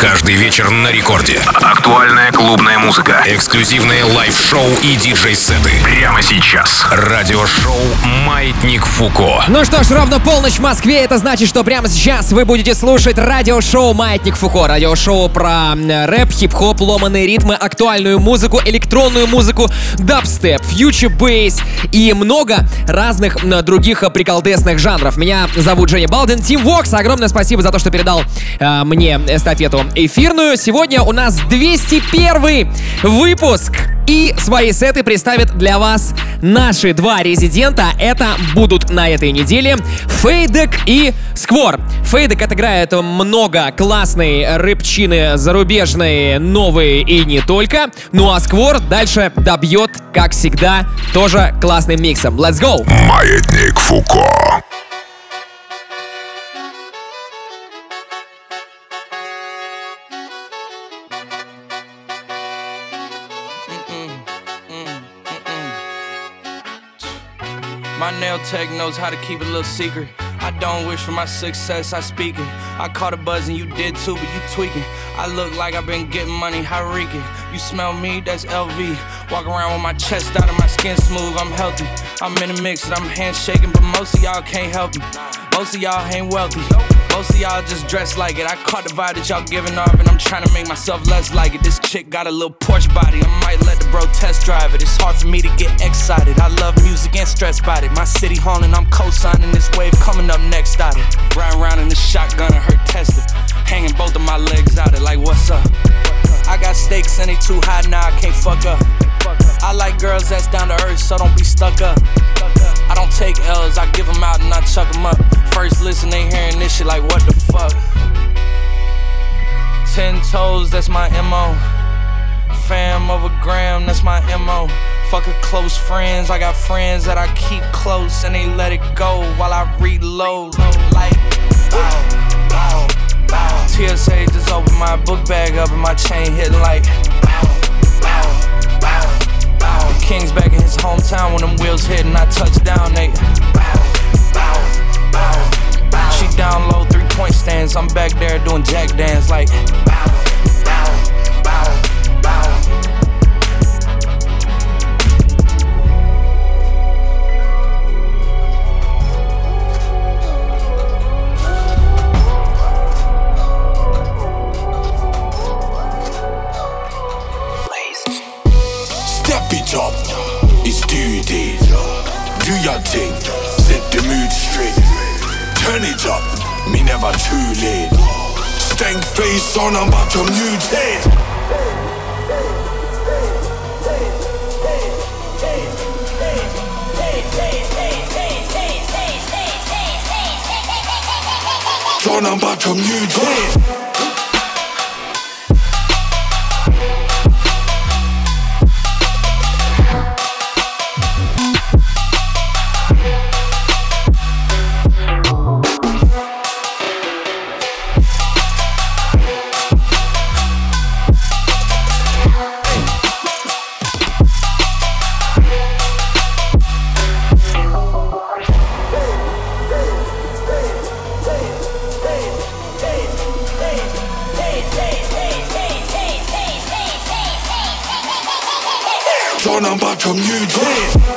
Каждый вечер на рекорде. Актуальная клубная музыка. Эксклюзивные лайв-шоу и диджей-сеты. Прямо сейчас. Радиошоу «Маятник Фуко». Ну что ж, ровно полночь в Москве. Это значит, что прямо сейчас вы будете слушать радиошоу «Маятник Фуко». Радиошоу про рэп, хип-хоп, ломаные ритмы, актуальную музыку, электронную музыку, дабстеп, фьючер бейс и много разных других приколдесных жанров. Меня зовут Женя Балдин. Тим Вокс, огромное спасибо за то, что передал э, мне эстафету эфирную. Сегодня у нас 201 выпуск. И свои сеты представят для вас наши два резидента. Это будут на этой неделе Фейдек и Сквор. Фейдек отыграет много классной рыбчины зарубежные, новые и не только. Ну а Сквор дальше добьет, как всегда, тоже классным миксом. Let's go! Маятник Фуко. Tech knows how to keep a little secret. I don't wish for my success, I speak it. I caught a buzz and you did too, but you tweaking. I look like I've been getting money, how reeking. You smell me, that's LV. Walk around with my chest out and my skin smooth, I'm healthy. I'm in a mix and I'm handshaking, but most of y'all can't help me. Most of y'all ain't wealthy. Most of y'all just dress like it. I caught the vibe that y'all giving off, and I'm trying to make myself less like it. This chick got a little Porsche body. I might let the bro test drive it. It's hard for me to get excited. I love music and stress about it. My city haunting, I'm co-signing this wave coming up next out it. Riding around in the shotgun and her Tesla. Hanging both of my legs out it like what's up? I got stakes and they too high now, I can't fuck up. I like girls that's down to earth, so don't be stuck up. I don't take L's, I give them out and I chuck them up. First listen, they hearing this shit like, what the fuck? Ten toes, that's my MO. Fam over gram, that's my MO. Fucking close friends, I got friends that I keep close and they let it go while I reload. Like, bow, bow, bow. TSA just opened my book bag up and my chain hitting like, King's back in his hometown when them wheels hit and I touch down, bow. She down low, three point stands. I'm back there doing jack dance like, up, me never too late. Stank face on, I'm about to mutate. Son, I'm about to mutate. Son, I'm about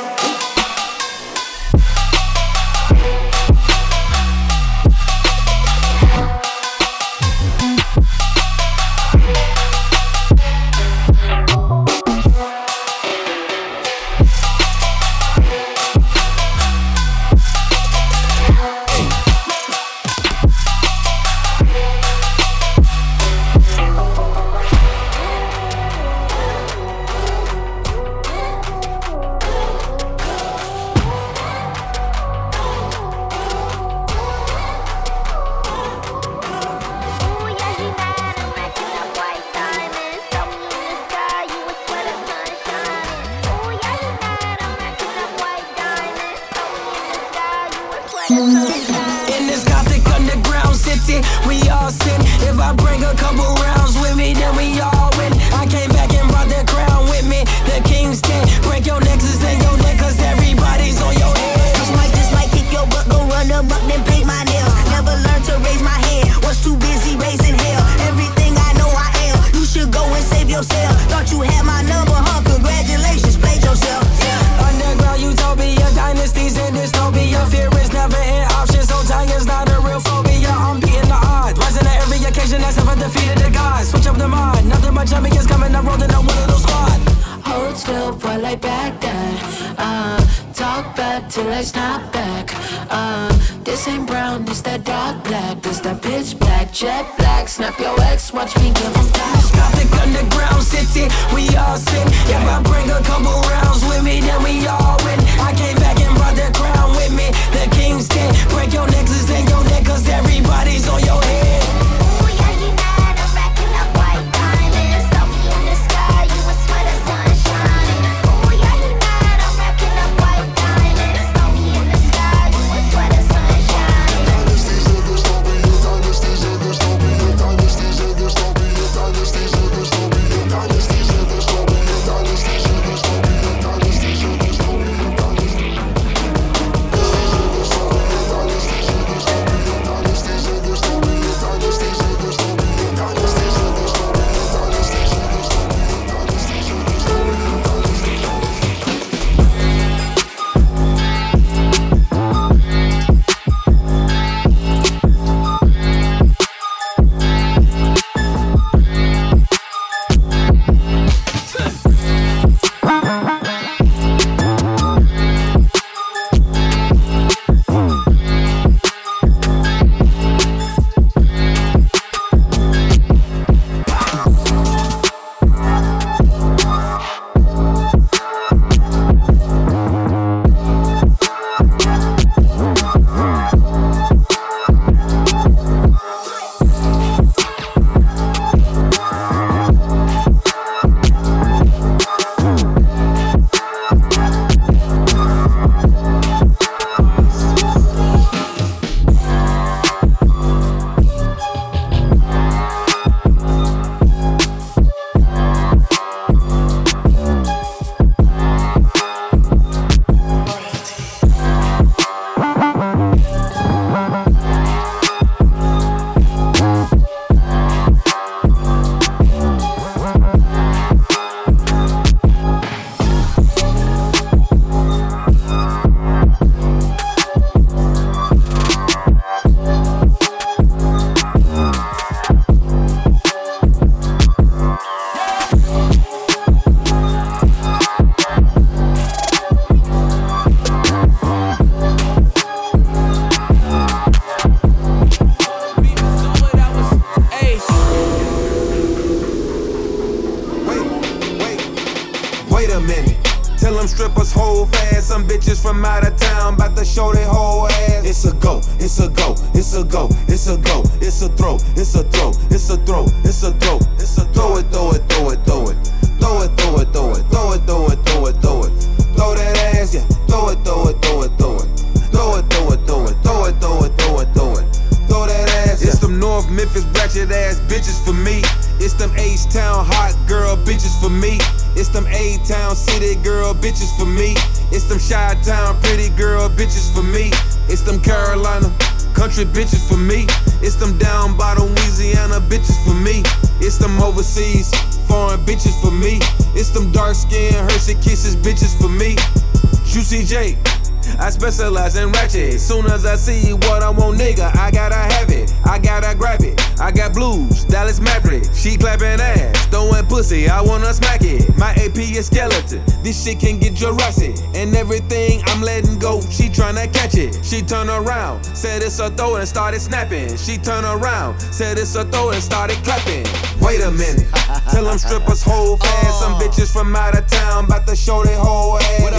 wise and ratchet. Soon as I see what I want, nigga, I gotta have it. I gotta grab it. I got blues, Dallas Maverick. She clapping ass, throwing pussy. I wanna smack it. My AP is skeleton. This shit can get Jurassic. And everything I'm letting go, she tryna catch it. She turn around, said it's a throw and started snapping. She turn around, said it's a throw and started clapping. Wait a minute, tell them strippers hold fast. Some uh. bitches from out of town, about to show their whole ass.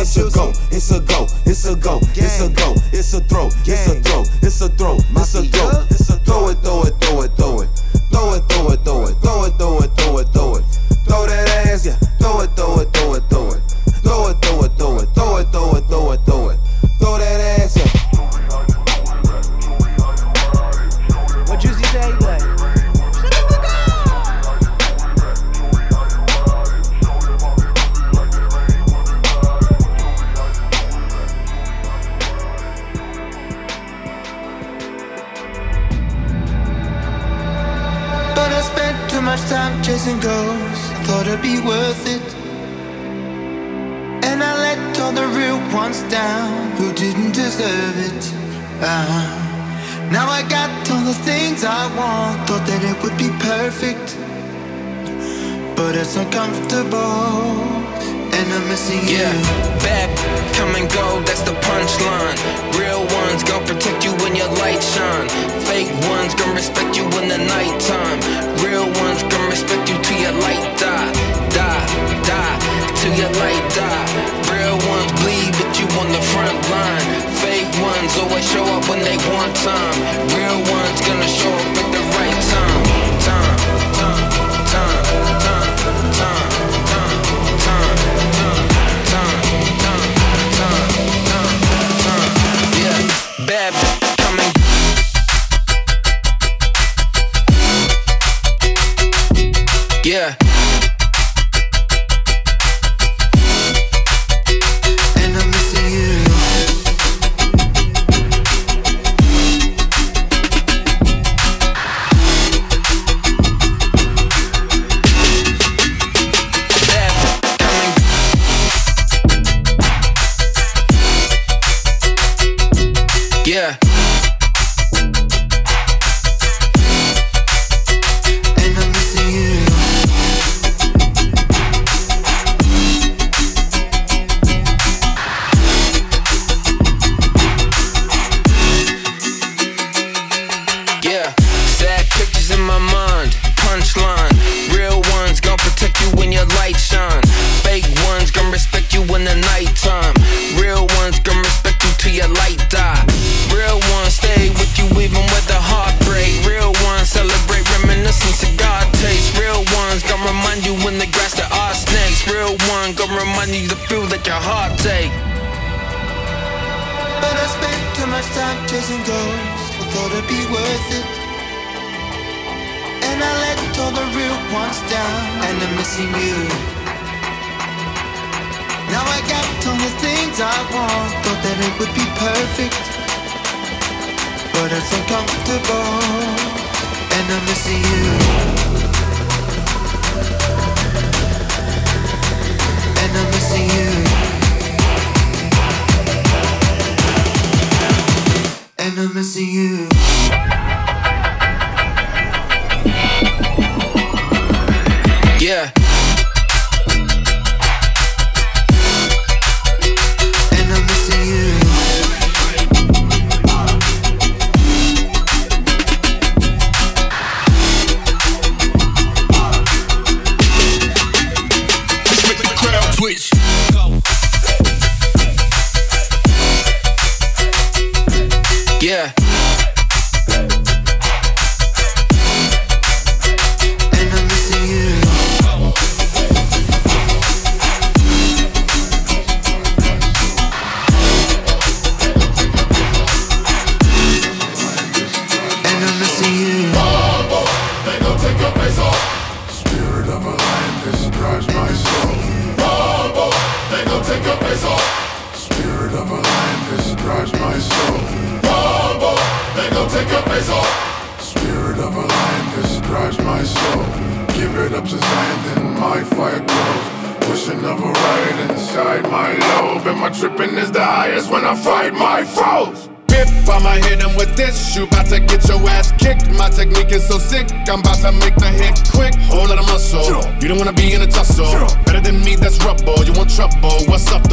Technique is so sick, I'm about to make the hit quick. Whole lot of muscle. You don't wanna be in a tussle. Better than me, that's rubble. You want trouble? What's up though?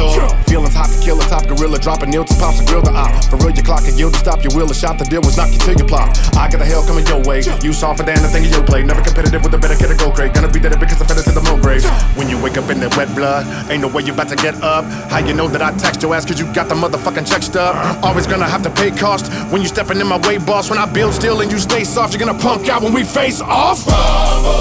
Feelings hot to kill a top gorilla, dropping nil to pops and grill the op. For real, your clock and yield to stop your wheel. A shot the deal was knock you till you plop. I got the hell coming your way. You saw for damn the thing of your play. Never competitive with a better kid to go crate. Gonna be dead because I fed it to the moon grave. When you wake up in that wet blood, ain't no way you about to get up. How you know that I text your ass cause you got the motherfucking check stub? Always gonna have to pay cost when you stepping in my way, boss. When I build still and you stay soft, you're gonna punk out when we face off. Rumble,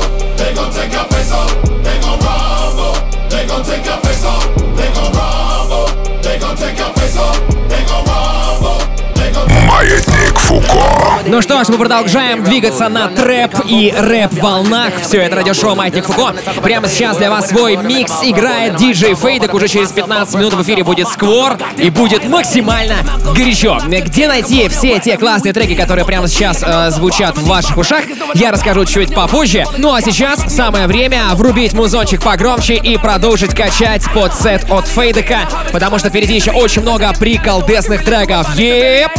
It's Фуко. Ну что ж, мы продолжаем двигаться на трэп и рэп-волнах. Все это радиошоу Маятник Фуко. Прямо сейчас для вас свой микс играет диджей Фейдек. Уже через 15 минут в эфире будет Сквор и будет максимально горячо. Где найти все те классные треки, которые прямо сейчас э, звучат в ваших ушах, я расскажу чуть попозже. Ну а сейчас самое время врубить музончик погромче и продолжить качать под сет от Фейдека, потому что впереди еще очень много приколдесных треков. Еп!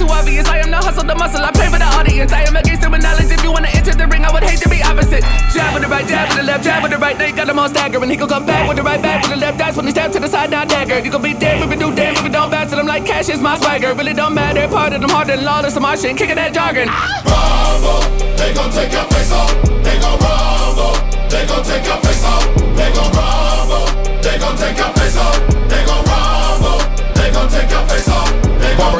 All too obvious. I am the hustle, the muscle, I pray for the audience. I am against the knowledge. If you wanna enter the ring, I would hate to be opposite. Jab with the right, jab with the left, jab with the right. They got him on stagger, and he gon' come back with the right, back with the left. That's when he step to the side, not dagger. You gon' be dead if you do damn if you don't bounce. And I'm like, cash is my swagger. Really don't matter. Part of them harder than lawless. I'm my shit, kicking that jargon. Bravo, they gon' take your face off. They gon' rumble. They gon' take your face off. They gon' rumble. They gon' take your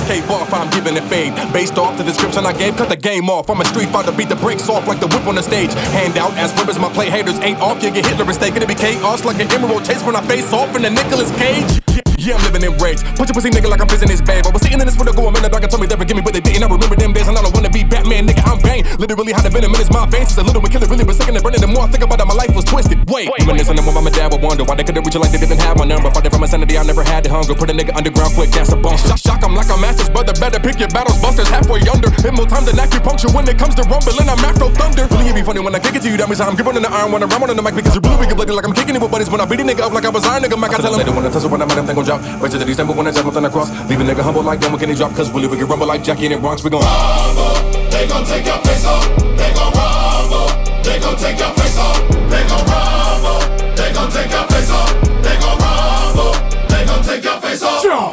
Cave off, I'm giving it fade. Based off the description I gave, cut the game off. I'm a street fighter, beat the brakes off like the whip on the stage. Hand out as ribbons, my play haters ain't off. You get Hitler mistaken, it be chaos like an emerald chase when I face off in the Nicolas Cage. Yeah, I'm living in rage. Put your pussy nigga like I'm fizzing his bag. But was sitting in this window going, man, the dog told me they forgive me, but they didn't. I remember them days and I don't wanna be Batman, nigga. I'm Bane. Literally had a venom in his my veins. Since a little one killer really was sick and burning. The more I think about it, my life was twisted. Wait, reminiscing of when my dad would wonder why they couldn't reach it like they didn't have my number. Fighting from insanity, I never had the hunger. Put a nigga underground quick, that's a bump. Shock, shock, I'm like a master's brother. Better pick your battles, busters halfway under. Hit more time than acupuncture when it comes to rumbling. I'm Afro Thunder. Really, it be funny when I kick it to you. That means I'm gripping on the iron when I'm ramming on the mic because you're really get bloody like I'm kicking it with buddies. When I beat a nigga up like I was Iron Nigga, Mac, I tell him they don't wanna tussle when I'm at them, they gon' drop. Right to the December when I jump nothing across. Leave a nigga humble like them, can he drop? Cause really we can rumble like Jackie in the Bronx. We gon' rumble. They gon' take your face off. They gon' rumble. They gon' take your face off. They gon' rumble.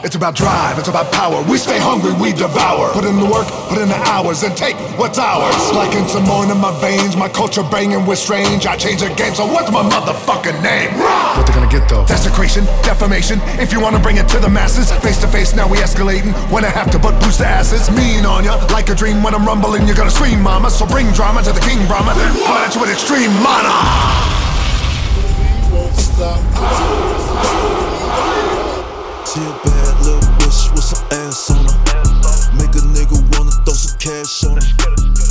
It's about drive, it's about power. We stay hungry, we devour. Put in the work, put in the hours, and take what's ours. Like in Simone in my veins, my culture banging with strange. I change the game, so what's my motherfucking name? What they gonna get though? Desecration, defamation. If you wanna bring it to the masses, face to face, now we escalating. When I have to butt boost the asses, mean on ya. Like a dream when I'm rumbling, you're gonna scream, mama. So bring drama to the king, Brahma. Then flood it with extreme mana. We won't stop. She bad little bitch with some ass on her. Make a nigga wanna throw some cash on her.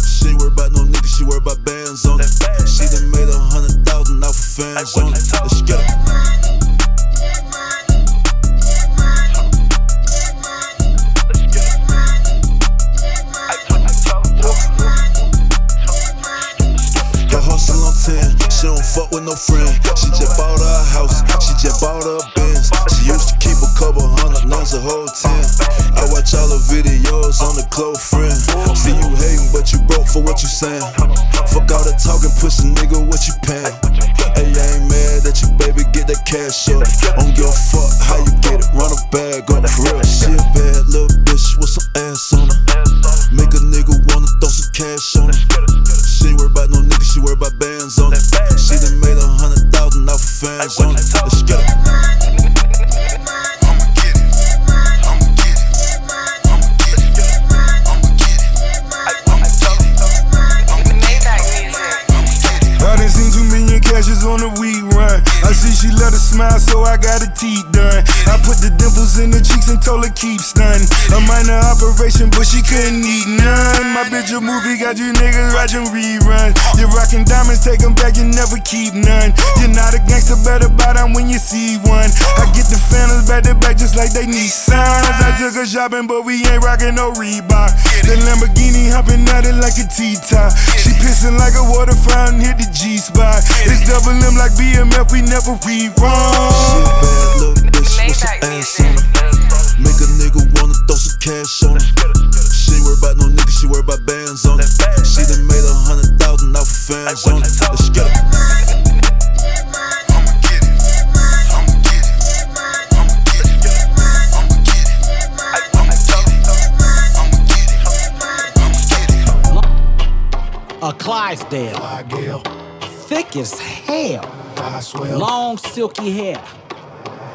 She ain't worried about no nigga, she worried about bands on it. She done made a hundred thousand off of fans on it. Let's get it. Her hustle on 10, she don't fuck with no friend. She just bought her a house, she just bought her whole ten. I watch all the videos on the close friend. See you hating, but you broke for what you saying. Fuck all the talking, pussy nigga, what you diamonds, take them back, you never keep none. You're not a gangster, better buy them when you see one. I get the phantoms back to back just like they need signs. I took her shopping, but we ain't rocking no Reebok. The Lamborghini hopping at it like a T-top. She pissing like a water fountain, hit the G spot. It's double M like BMF, we never read wrong. She a bad little bitch with some ass on her. Make a nigga wanna throw some cash Clydesdale. Thick as hell. Long silky hair.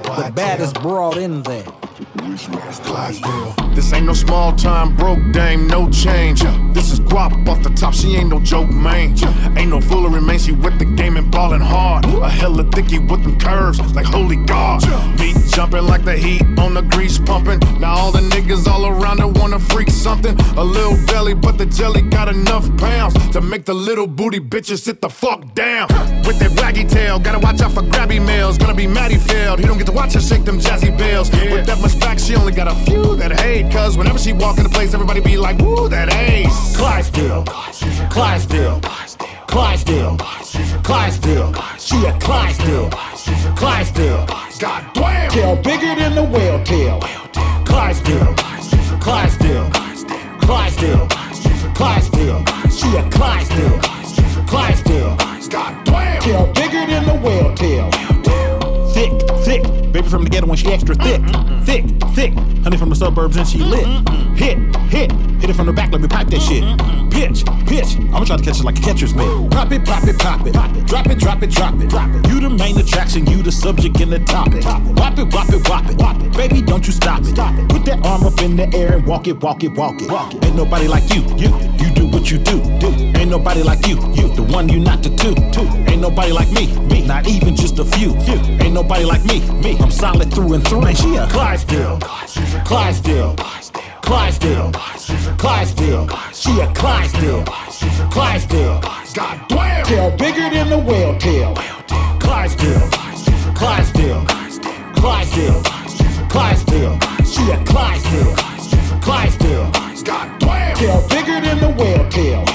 The baddest broad in there. This ain't no small time broke dame, no change. Uh. This is guap off the top, she ain't no joke, man. Ain't no foolery, man, she with the game and ballin' hard. A hella thicky with them curves, like holy God. Beat jumping like the heat on the grease pumping. Now all the niggas all around her wanna freak something. A little belly, but the jelly got enough pounds to make the little booty bitches sit the fuck down. With that waggy tail, gotta watch out for grabby males. Gonna be Matty failed, he don't get to watch her shake them jazzy bells. With that back, she only got a few that hate. Cause whenever she walk in the place, everybody be like, woo, that ace. Clydesdale. Clydesdale. Clydesdale. Clydesdale. She a Clydesdale. Clydesdale. God damn. Tail bigger than the whale tail. Clydesdale. Clydesdale. Clydesdale. Clydesdale. She a Clydesdale. Clydesdale. God damn. Tail bigger than the whale tail. From the ghetto when she extra thick. Thick, thick. Honey from the suburbs and she lit. Hit, hit. Hit it from the back, let me pipe that shit. Pitch, pitch. I'ma try to catch it like a catcher's mitt. Pop it, pop it, pop it. Drop it, drop it, drop it. Drop it. You the main attraction, you the subject and the topic. Pop it, pop it, pop it. Wop it. Baby, don't you stop it. Stop it. Put that arm up in the air and walk it, walk it, walk it. Walk it. Ain't nobody like you. You, you do what you do. Do. Ain't nobody like you. You, the one you not the two. Two. Ain't nobody like me. Me, not even just a few. Few. Ain't nobody like me. Me, I'm solid through and through. Man, she a Clydesdale. Clydesdale. Clydesdale. Clydesdale. She a Clydesdale. Clydesdale. God damn. Tail bigger than the whale tail. Clydesdale. Clydesdale. Clydesdale. Clydesdale. She a Clydesdale. Clydesdale. God damn. Tail bigger than the whale tail.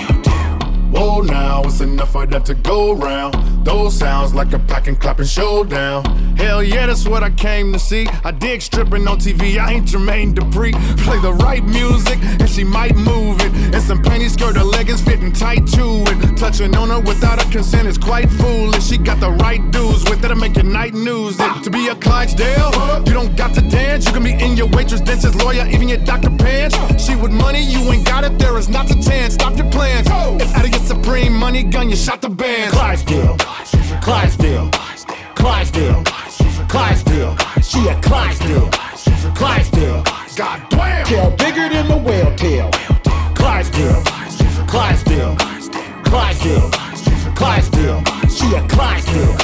Whoa, now it's enough for that to go round. Those sounds like a pack and clapping showdown. Hell yeah, that's what I came to see. I dig stripping on TV, I ain't Jermaine Dupri. Play the right music, and she might move it. And some panty skirt, her leggings fitting tight to it. Touching on her without her consent is quite foolish. She got the right dudes with it to make your night news. It. To be a Clydesdale, you don't got to dance. You can be in your waitress, dentist, lawyer, even your doctor pants. She with money, you ain't got it. There is not a chance. Stop your plans. It's out of your supreme money gun. You shot the band. Clydesdale. Clydesdale. Clydesdale. Clydesdale. She a Clydesdale. Clydesdale. God damn. Tail bigger than the whale tail. Clydesdale. Clydesdale. Clydesdale. Clydesdale. She a Clydesdale.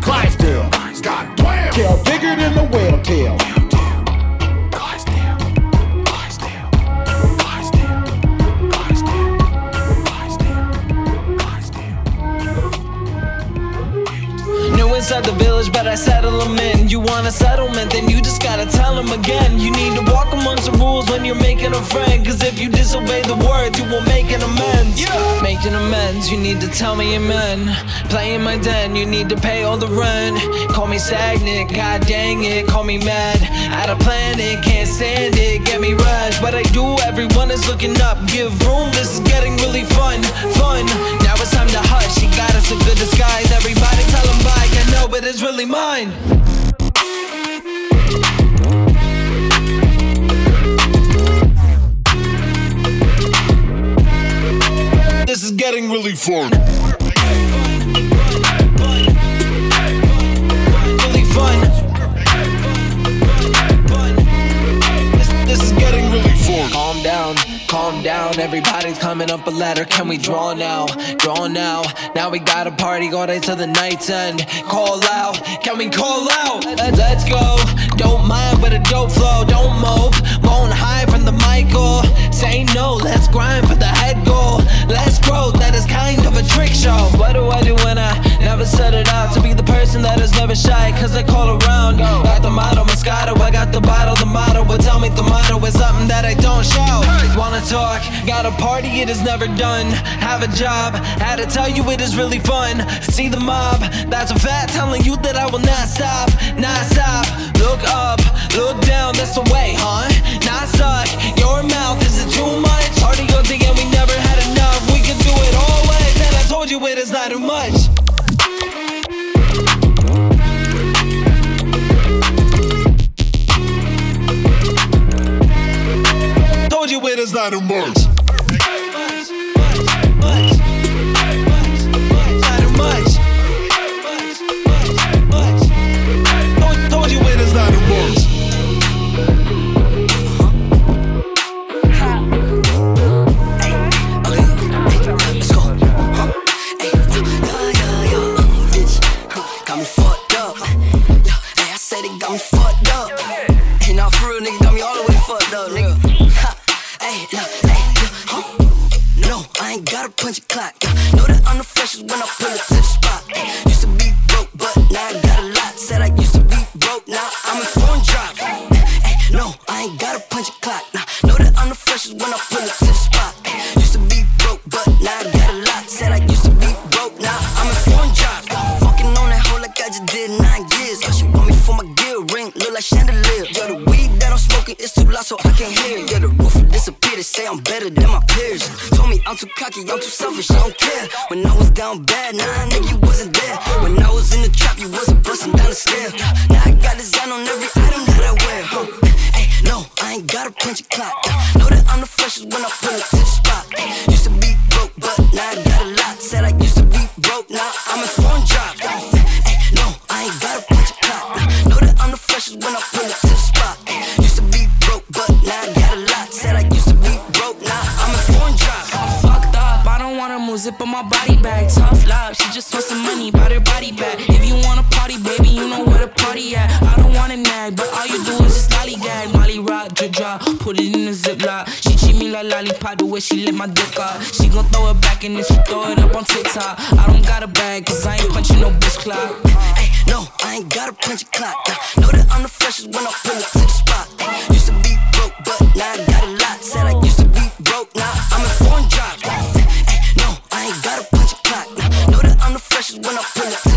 Clydesdale. God damn. Tail bigger than the whale tail. Inside the village, but I settle them in. You want a settlement, then you just gotta tell them again. You need to walk amongst the rules when you're making a friend. Cause if you disobey the word, you will make an amends. Yeah. Making amends, you need to tell me amen. Playing my den, you need to pay all the rent. Call me stagnant, god dang it, call me mad. Out of planet, can't stand it, get me red. But I do, everyone is looking up. Give room, this is getting really fun, fun. It's time to hush, she got us a good disguise. Everybody tell them bye, I know, but it's really mine. This is getting really fun. Calm down. Everybody's coming up a ladder. Can we draw now? Draw now. Now we got a party all day till the night's end. Call out. Can we call out? Let's, go. Don't mind with a dope flow. Don't move. Won't hide from the mic or say no. Let's grind for the head goal. Let's grow. That is kind of a trick show. What do I do when I never set it out to be the person that is never shy? Cause I call around. Got the motto, Moscato. I got the bottle. The motto will tell me the motto is something that I don't show. Wanna talk? Got a party, it is never done. Have a job, had to tell you it is really fun. See the mob, that's a fact telling you that I will not stop, not stop. Look up, look down, that's the way, huh? Not suck, your mouth is it too much? Party all day and we never had enough. We can do it always, and I told you it is not too much. It is when I pull up.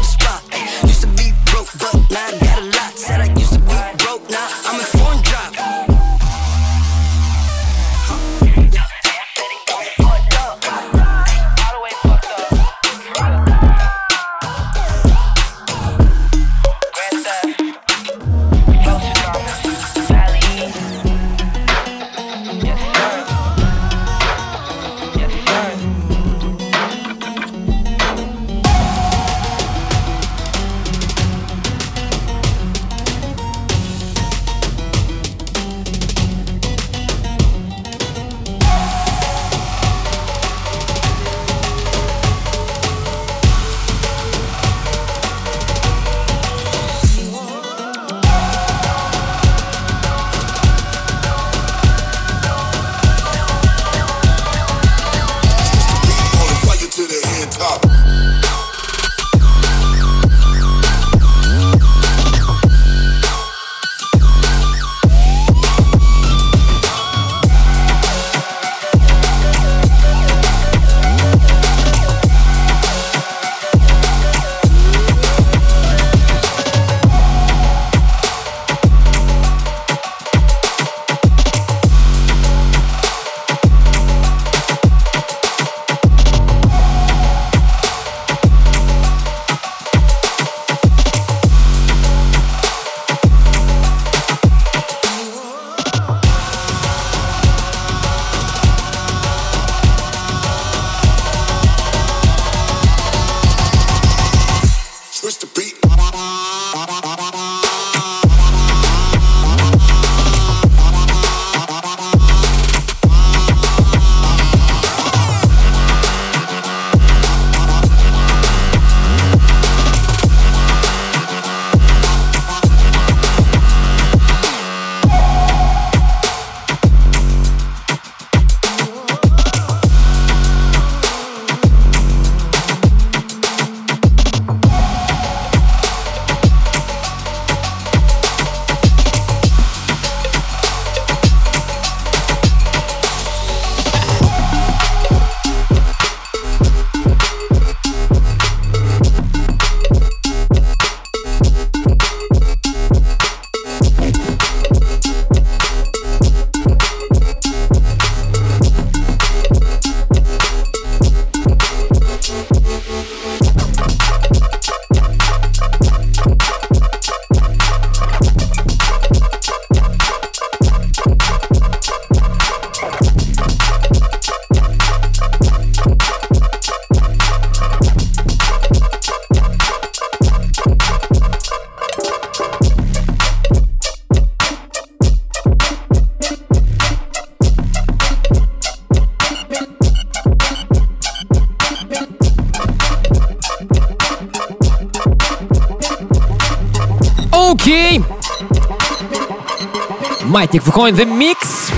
Маятник Фуко in the mix.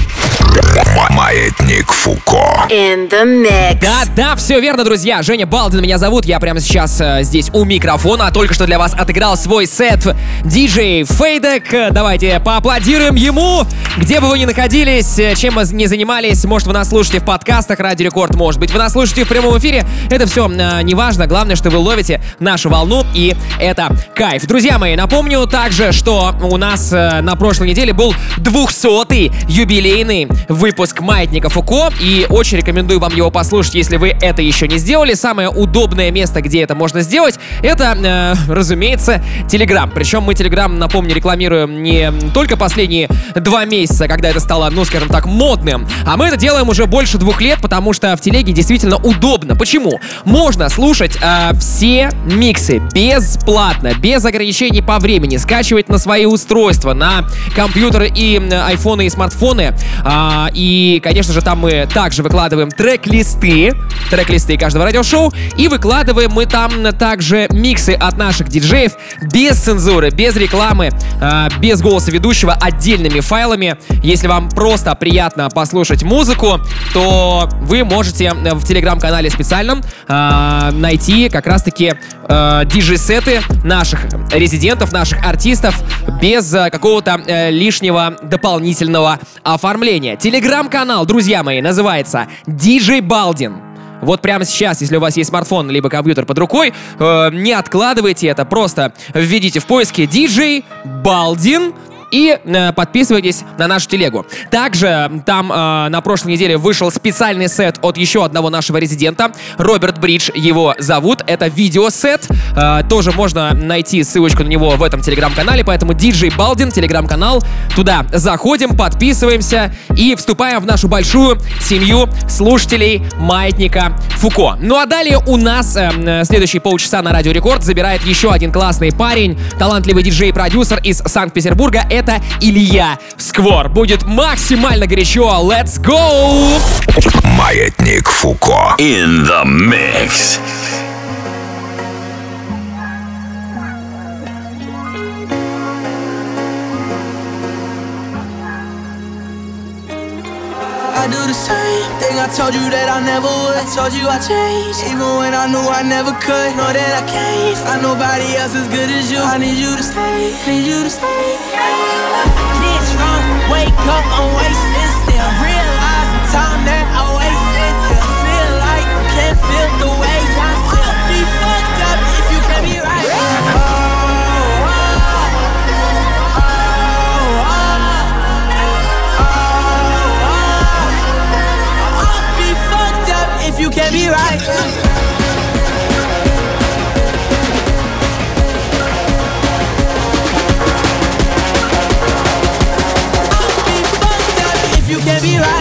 Маятник Фуко. in the mix. Да, да, все верно, друзья. Женя Балдин меня зовут. Я прямо сейчас э, здесь у микрофона. Только что для вас отыграл свой сет диджей Фейдек. Давайте поаплодируем ему. Где бы вы ни находились, э, чем вы не занимались, может, вы нас слушаете в подкастах Радио Рекорд, может быть, вы нас слушаете в прямом эфире. Это все э, не важно. Главное, что вы ловите нашу волну, и это кайф. Друзья мои, напомню также, что у нас э, на прошлой неделе был 200-й юбилейный выпуск «Маятника Фуко», и очень рекомендую вам его послушать, если вы это еще не сделали. Самое удобное место, где это можно сделать, это, э, разумеется, Телеграм. Причем мы Телеграм, напомню, рекламируем не только последние два месяца, когда это стало, ну, скажем так, модным, а мы это делаем уже больше двух лет, потому что в Телеге действительно удобно. Почему? Можно слушать э, все миксы бесплатно, без ограничений по времени, скачивать на свои устройства, на компьютеры и э, айфоны и смартфоны. А, и, конечно же, там мы также выкладываем трек-листы, трек-листы каждого радиошоу, и выкладываем мы там также миксы от наших диджеев без цензуры, без рекламы, а, без голоса ведущего, отдельными файлами. Если вам просто приятно послушать музыку, то вы можете в телеграм-канале специальном а, найти как раз-таки а, диджей-сеты наших резидентов, наших артистов без какого-то э, лишнего дополнительного оформления. Телеграм-канал, друзья мои, называется DJ Балдин. Вот прямо сейчас, если у вас есть смартфон либо компьютер под рукой, э, не откладывайте это, просто введите в поиске DJ Балдин и э, подписывайтесь на нашу телегу. Также там э, на прошлой неделе вышел специальный сет от еще одного нашего резидента. Роберт Бридж его зовут. Это видеосет. Э, тоже можно найти ссылочку на него в этом телеграм-канале. Поэтому DJ Балдин, телеграм-канал. Туда заходим, подписываемся и вступаем в нашу большую семью слушателей Маятника Фуко. Ну а далее у нас э, э, следующие полчаса на Радио Рекорд забирает еще один классный парень, талантливый диджей-продюсер из Санкт-Петербурга это Илья Сквор. Будет максимально горячо. Let's go! Маятник Фуко. In the mix. Same thing I told you that I never would. I told you I changed, even when I knew I never could. Know that I can't find nobody else as good as you. I need you to stay, need you to stay. Get drunk, wake up, I'm wasted still. Can't be right. You can't be right.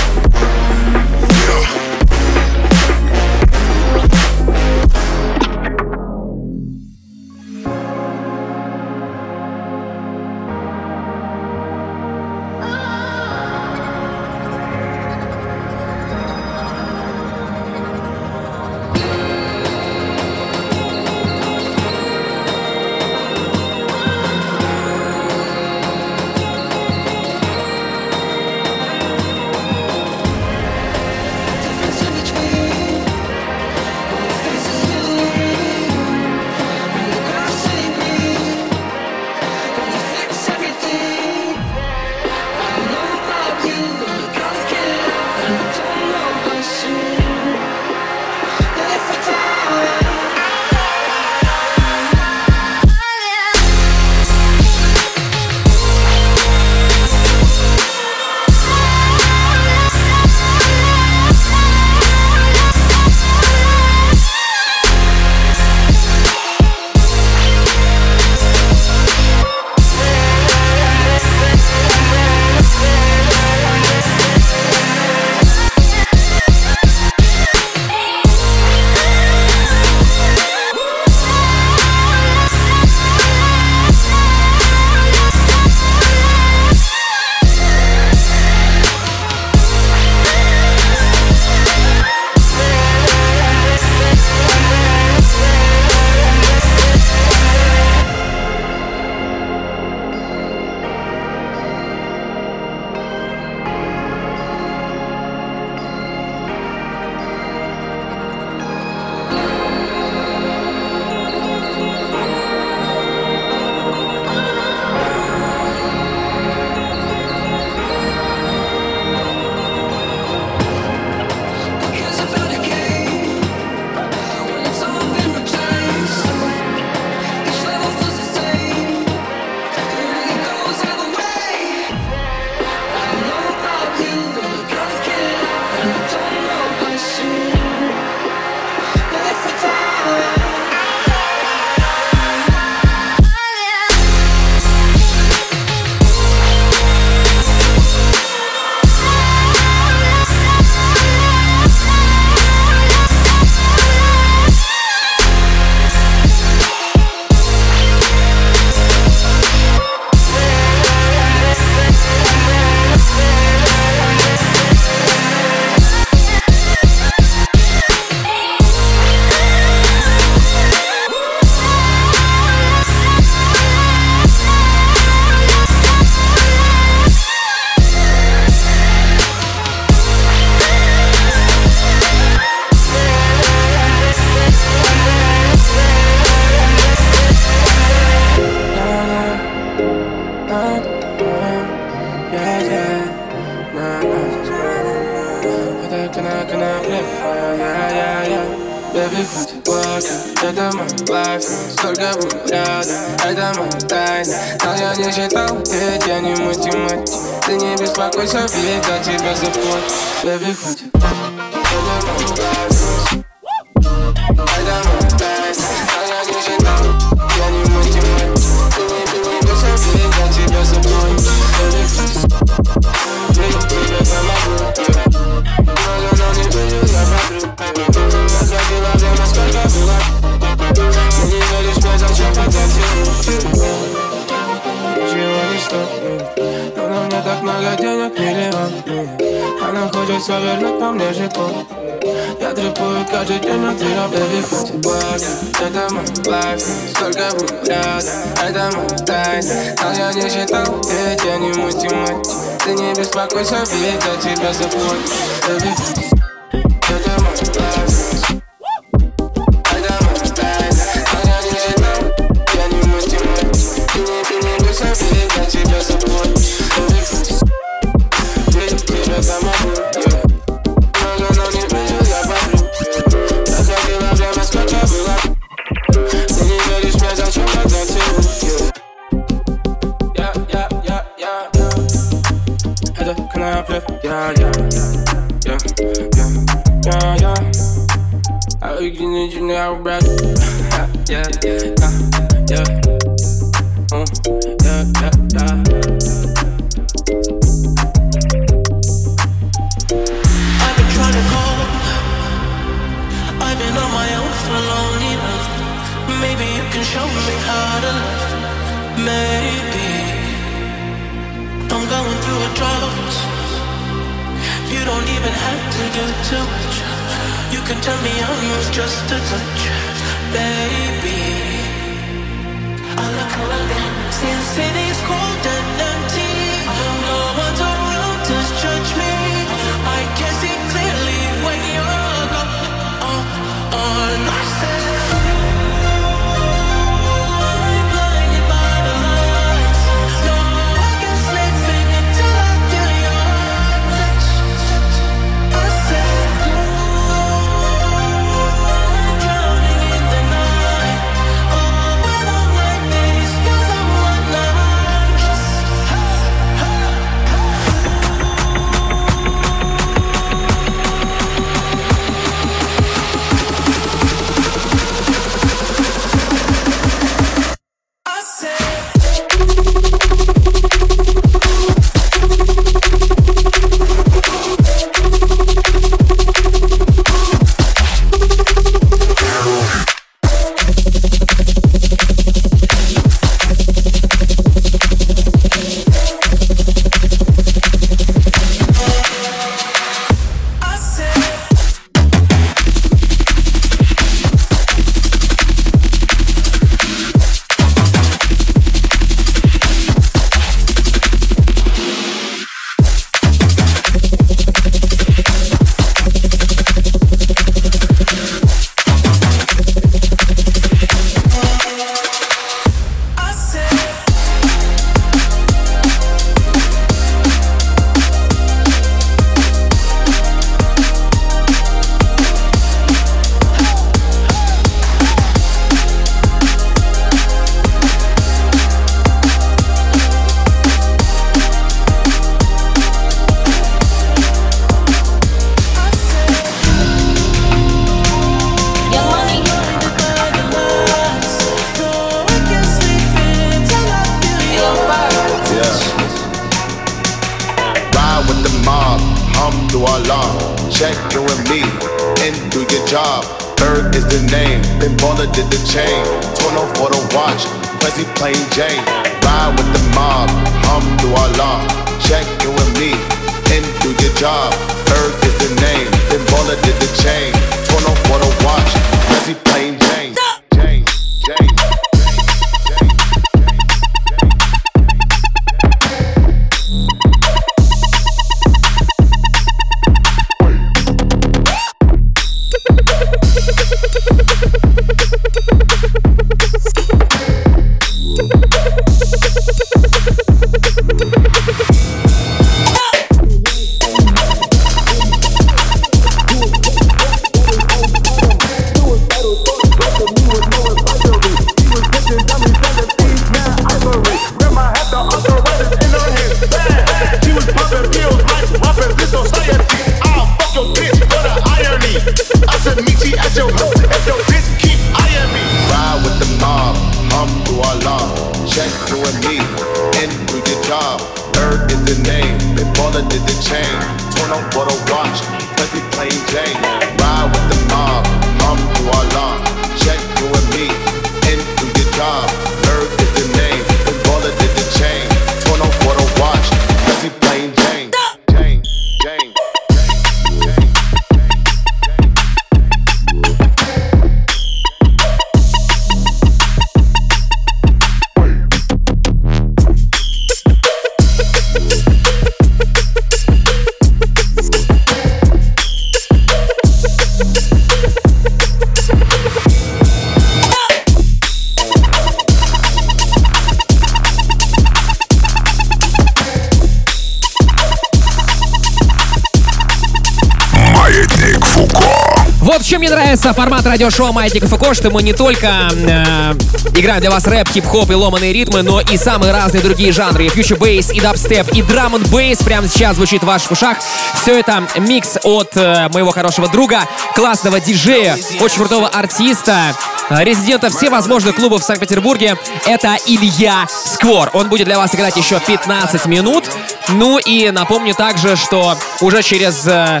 Нравится формат радиошоу Маятник и Фуко, что мы не только э, играем для вас рэп, хип-хоп и ломаные ритмы, но и самые разные другие жанры. И фьючер бейс, и дабстеп, и драм н бейс прямо сейчас звучит в ваших ушах. Все это микс от э, моего хорошего друга, классного диджея, очень крутого артиста, э, резидента всевозможных клубов в Санкт-Петербурге. Это Илья Сквор. Он будет для вас играть еще 15 минут. Ну и напомню также, что уже через э,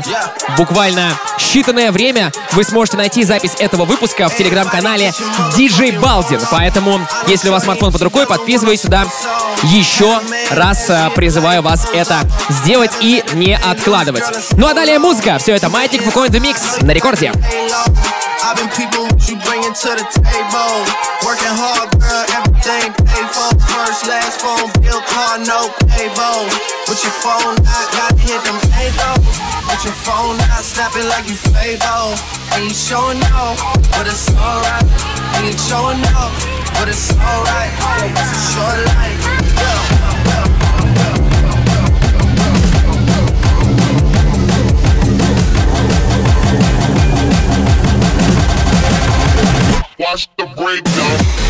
буквально считанное время вы сможете найти запись этого выпуска в телеграм-канале DJ Балдин. Поэтому, если у вас смартфон под рукой, подписывайтесь сюда. Еще раз э, призываю вас это сделать и не откладывать. Ну а далее музыка. Все это Маятник Фуко Mix на рекорде. I've been people you bringing to the table. Working hard, girl, everything paid for. First, last phone, bill, car, no cable. With your phone out, gotta hit them payphones. With your phone out, snapping like you Fable. Ain't showing off, but it's alright. Ain't showing off, but it's alright. It's a short life. Watch the breakdown.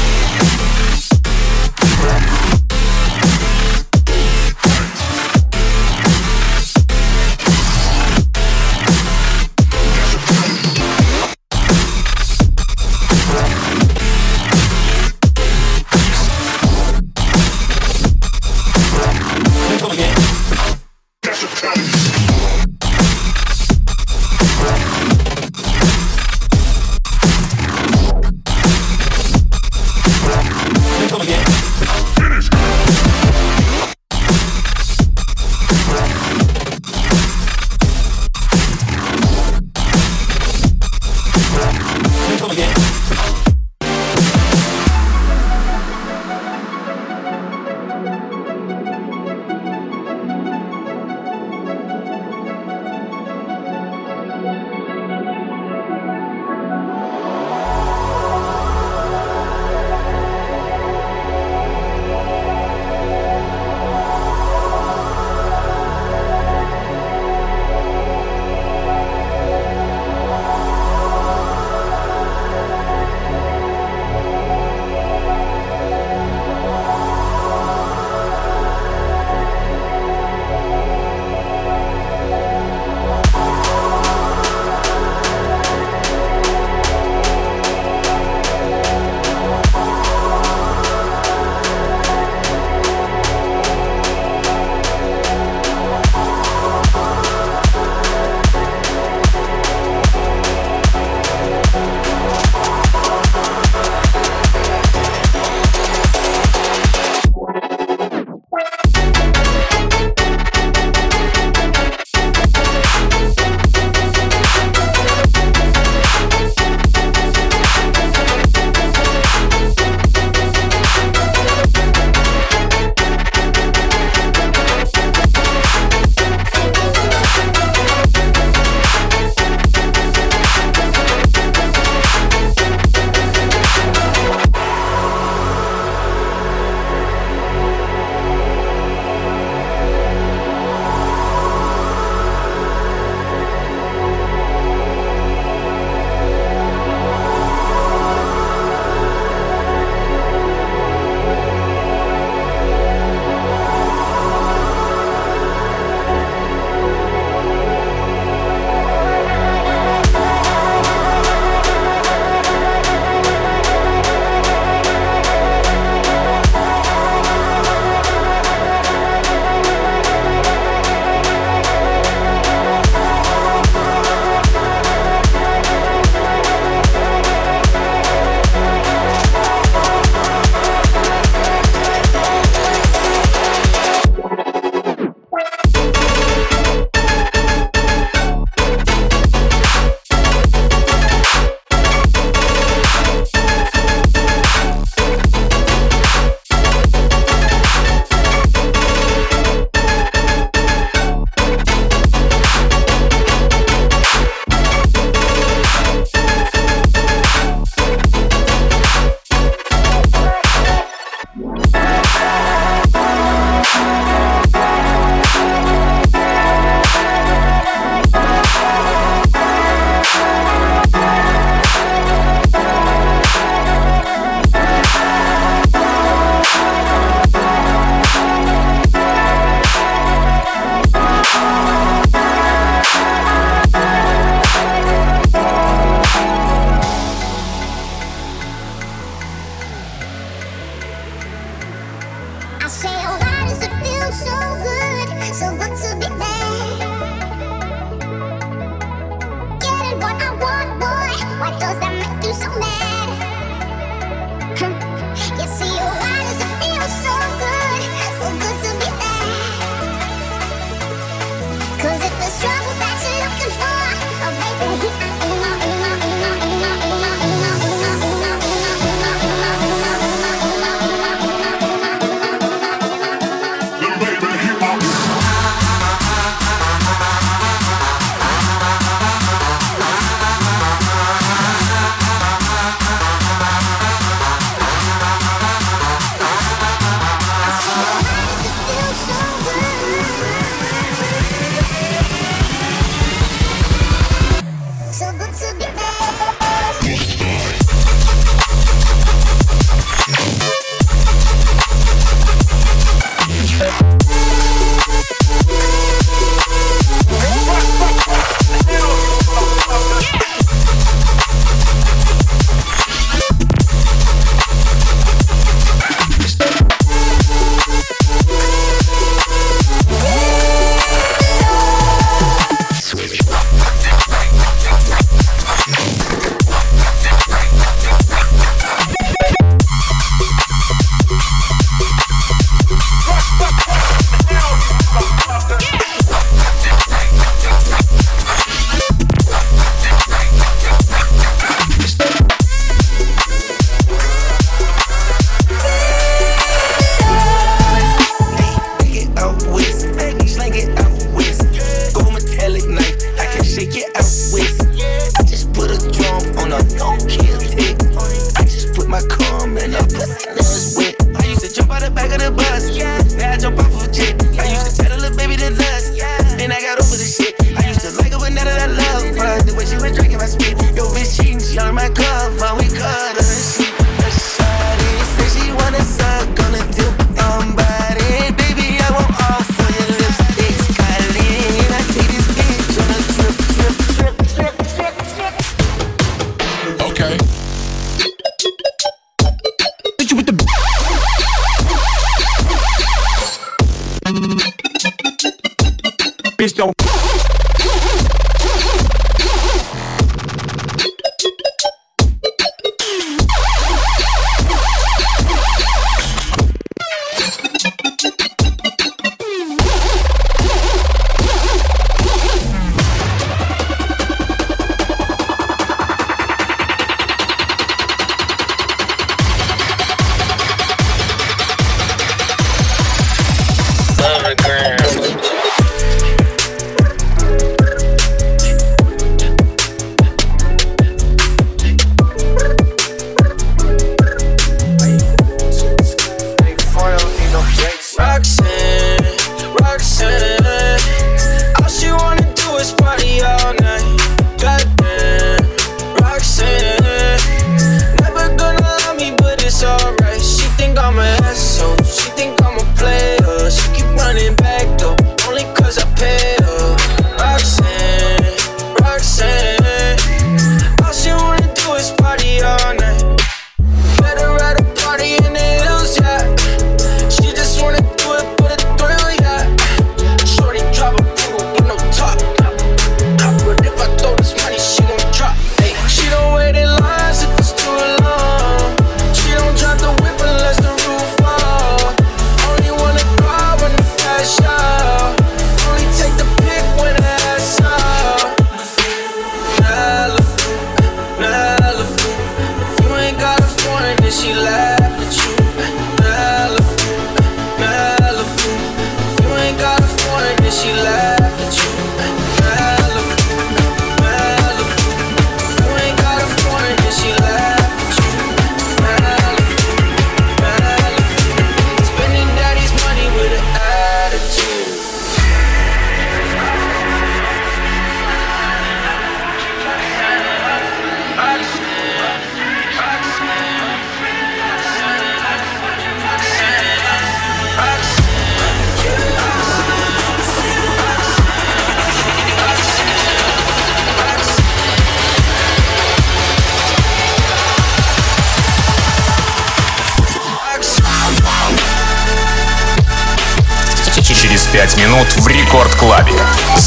Bitch,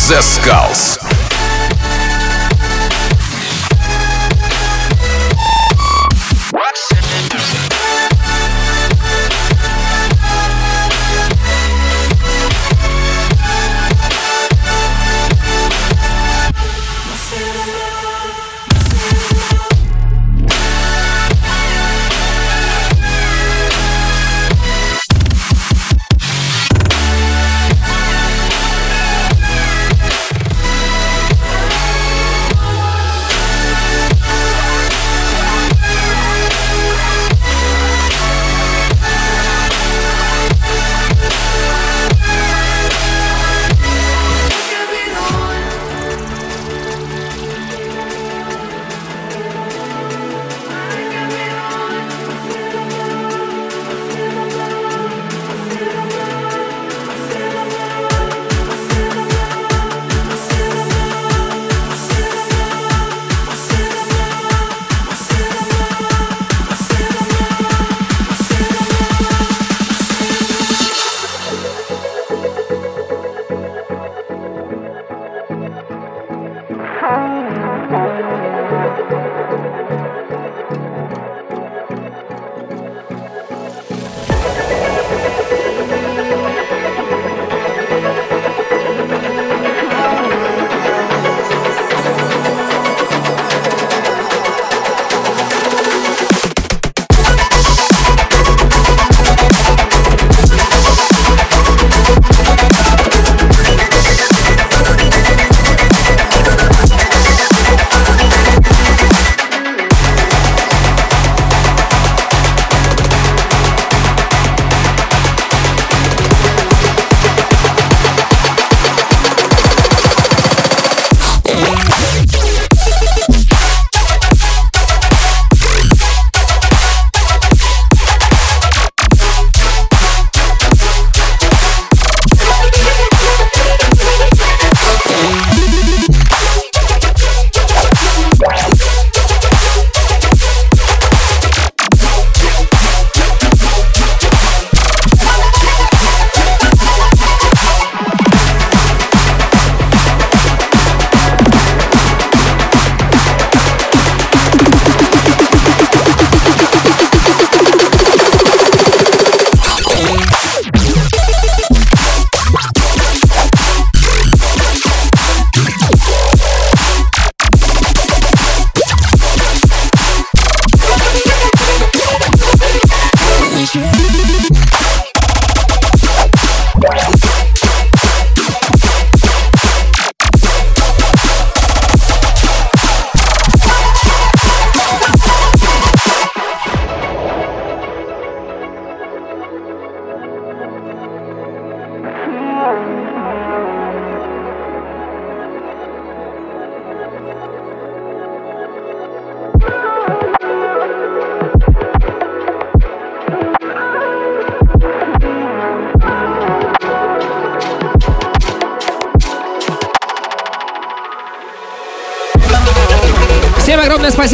The Skulls.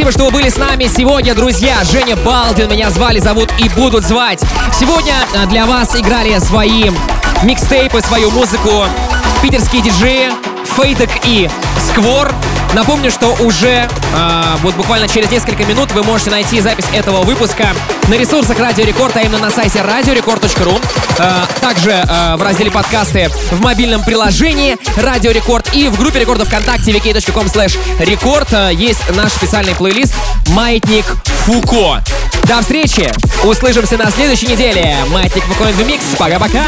Спасибо, что вы были с нами сегодня, друзья. Женя Балдин меня звали, зовут и будут звать. Сегодня а, для вас играли свои микстейпы, свою музыку питерские диджеи Фейдек и Сквор. Напомню, что уже э, вот буквально через несколько минут вы можете найти запись этого выпуска на ресурсах Радио Рекорд, а именно на сайте radiorecord.ru. Э, также э, в разделе подкасты в мобильном приложении Радио Рекорд и в группе рекордов ВКонтакте vk.com slash рекорд э, есть наш специальный плейлист «Маятник Фуко». До встречи! Услышимся на следующей неделе. Маятник Фуко в микс. Пока-пока!